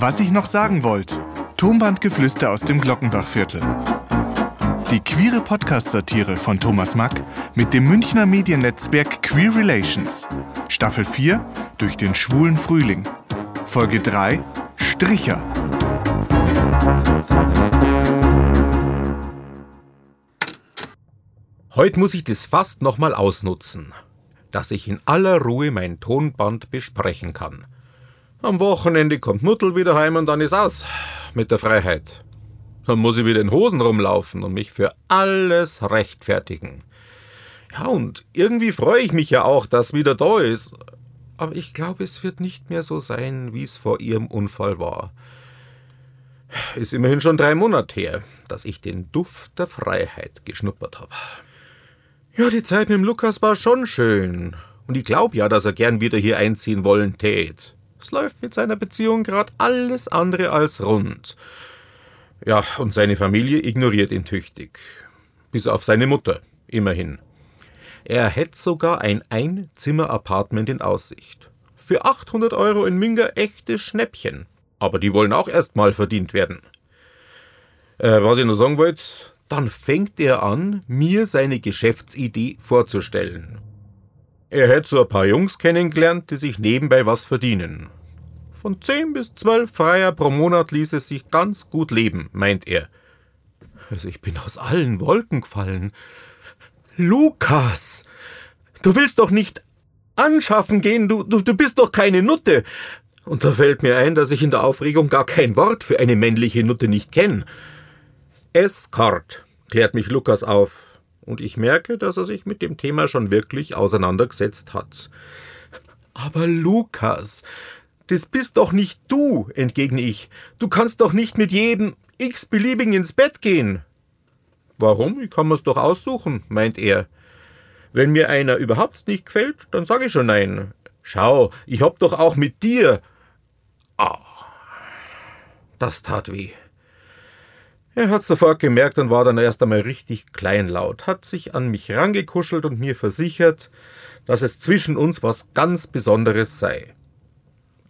Was ich noch sagen wollte. Tonbandgeflüster aus dem Glockenbachviertel. Die queere Podcast-Satire von Thomas Mack mit dem Münchner Mediennetzwerk Queer Relations. Staffel 4 durch den schwulen Frühling. Folge 3 Stricher. Heute muss ich das fast nochmal ausnutzen, dass ich in aller Ruhe mein Tonband besprechen kann. Am Wochenende kommt Muttel wieder heim und dann ist aus mit der Freiheit. Dann muss ich wieder in Hosen rumlaufen und mich für alles rechtfertigen. Ja, und irgendwie freue ich mich ja auch, dass wieder da ist. Aber ich glaube, es wird nicht mehr so sein, wie es vor ihrem Unfall war. Ist immerhin schon drei Monate her, dass ich den Duft der Freiheit geschnuppert habe. Ja, die Zeit mit dem Lukas war schon schön. Und ich glaube ja, dass er gern wieder hier einziehen wollen tät. Es läuft mit seiner Beziehung gerade alles andere als rund. Ja, und seine Familie ignoriert ihn tüchtig. Bis auf seine Mutter, immerhin. Er hätte sogar ein Einzimmer-Apartment in Aussicht. Für 800 Euro in Münger echtes Schnäppchen. Aber die wollen auch erst mal verdient werden. Äh, was ich noch sagen wollte, dann fängt er an, mir seine Geschäftsidee vorzustellen. Er hätte so ein paar Jungs kennengelernt, die sich nebenbei was verdienen. Von zehn bis zwölf Freier pro Monat ließ es sich ganz gut leben, meint er. Also ich bin aus allen Wolken gefallen. Lukas, du willst doch nicht anschaffen gehen, du, du, du bist doch keine Nutte. Und da fällt mir ein, dass ich in der Aufregung gar kein Wort für eine männliche Nutte nicht kenne. Escort, klärt mich Lukas auf, und ich merke, dass er sich mit dem Thema schon wirklich auseinandergesetzt hat. Aber Lukas, das bist doch nicht du, entgegne ich. Du kannst doch nicht mit jedem x-beliebigen ins Bett gehen. Warum? Ich kann mir's doch aussuchen, meint er. Wenn mir einer überhaupt nicht gefällt, dann sage ich schon nein. Schau, ich hab doch auch mit dir. Ah, das tat weh. Er hat sofort gemerkt und war dann erst einmal richtig kleinlaut, hat sich an mich rangekuschelt und mir versichert, dass es zwischen uns was ganz Besonderes sei.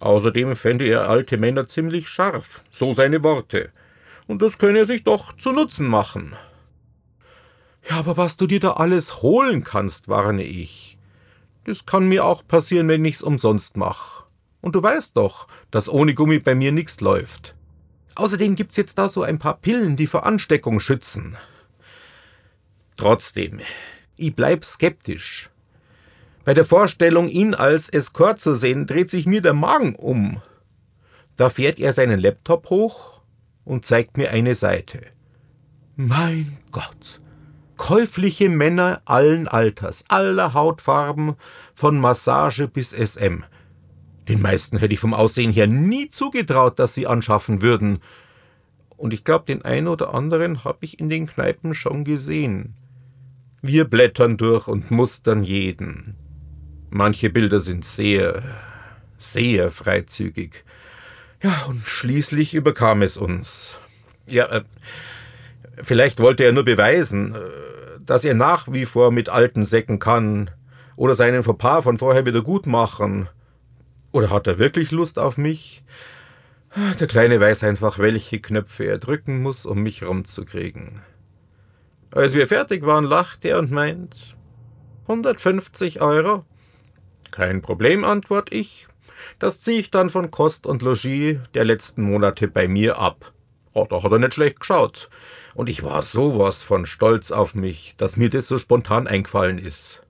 Außerdem fände er alte Männer ziemlich scharf, so seine Worte, und das könne er sich doch zu Nutzen machen. Ja, aber was du dir da alles holen kannst, warne ich. Das kann mir auch passieren, wenn ich's umsonst mach. Und du weißt doch, dass ohne Gummi bei mir nichts läuft. Außerdem gibt's jetzt da so ein paar Pillen, die vor Ansteckung schützen. Trotzdem, ich bleib skeptisch. Bei der Vorstellung, ihn als Escort zu sehen, dreht sich mir der Magen um. Da fährt er seinen Laptop hoch und zeigt mir eine Seite. Mein Gott. Käufliche Männer allen Alters, aller Hautfarben, von Massage bis SM. Den meisten hätte ich vom Aussehen her nie zugetraut, dass sie anschaffen würden. Und ich glaube, den einen oder anderen habe ich in den Kneipen schon gesehen. Wir blättern durch und mustern jeden. Manche Bilder sind sehr, sehr freizügig. Ja, und schließlich überkam es uns. Ja, äh, vielleicht wollte er nur beweisen, äh, dass er nach wie vor mit alten Säcken kann oder seinen Fauxpas von vorher wieder gut machen. Oder hat er wirklich Lust auf mich? Der Kleine weiß einfach, welche Knöpfe er drücken muss, um mich rumzukriegen. Als wir fertig waren, lacht er und meint, 150 Euro? Kein Problem, antwort ich. Das ziehe ich dann von Kost und Logis der letzten Monate bei mir ab. Oh, da hat er nicht schlecht geschaut. Und ich war sowas von stolz auf mich, dass mir das so spontan eingefallen ist.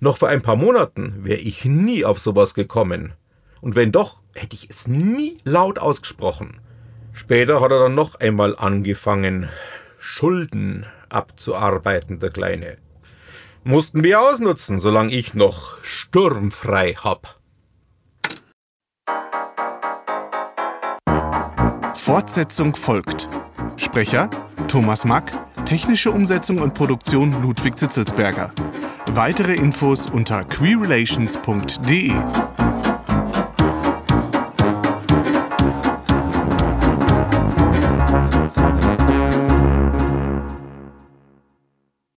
Noch vor ein paar Monaten wäre ich nie auf sowas gekommen. Und wenn doch, hätte ich es nie laut ausgesprochen. Später hat er dann noch einmal angefangen, Schulden abzuarbeiten, der Kleine. Mussten wir ausnutzen, solange ich noch sturmfrei hab. Fortsetzung folgt. Sprecher Thomas Mack, technische Umsetzung und Produktion Ludwig Zitzelsberger. Weitere Infos unter queerrelations.de.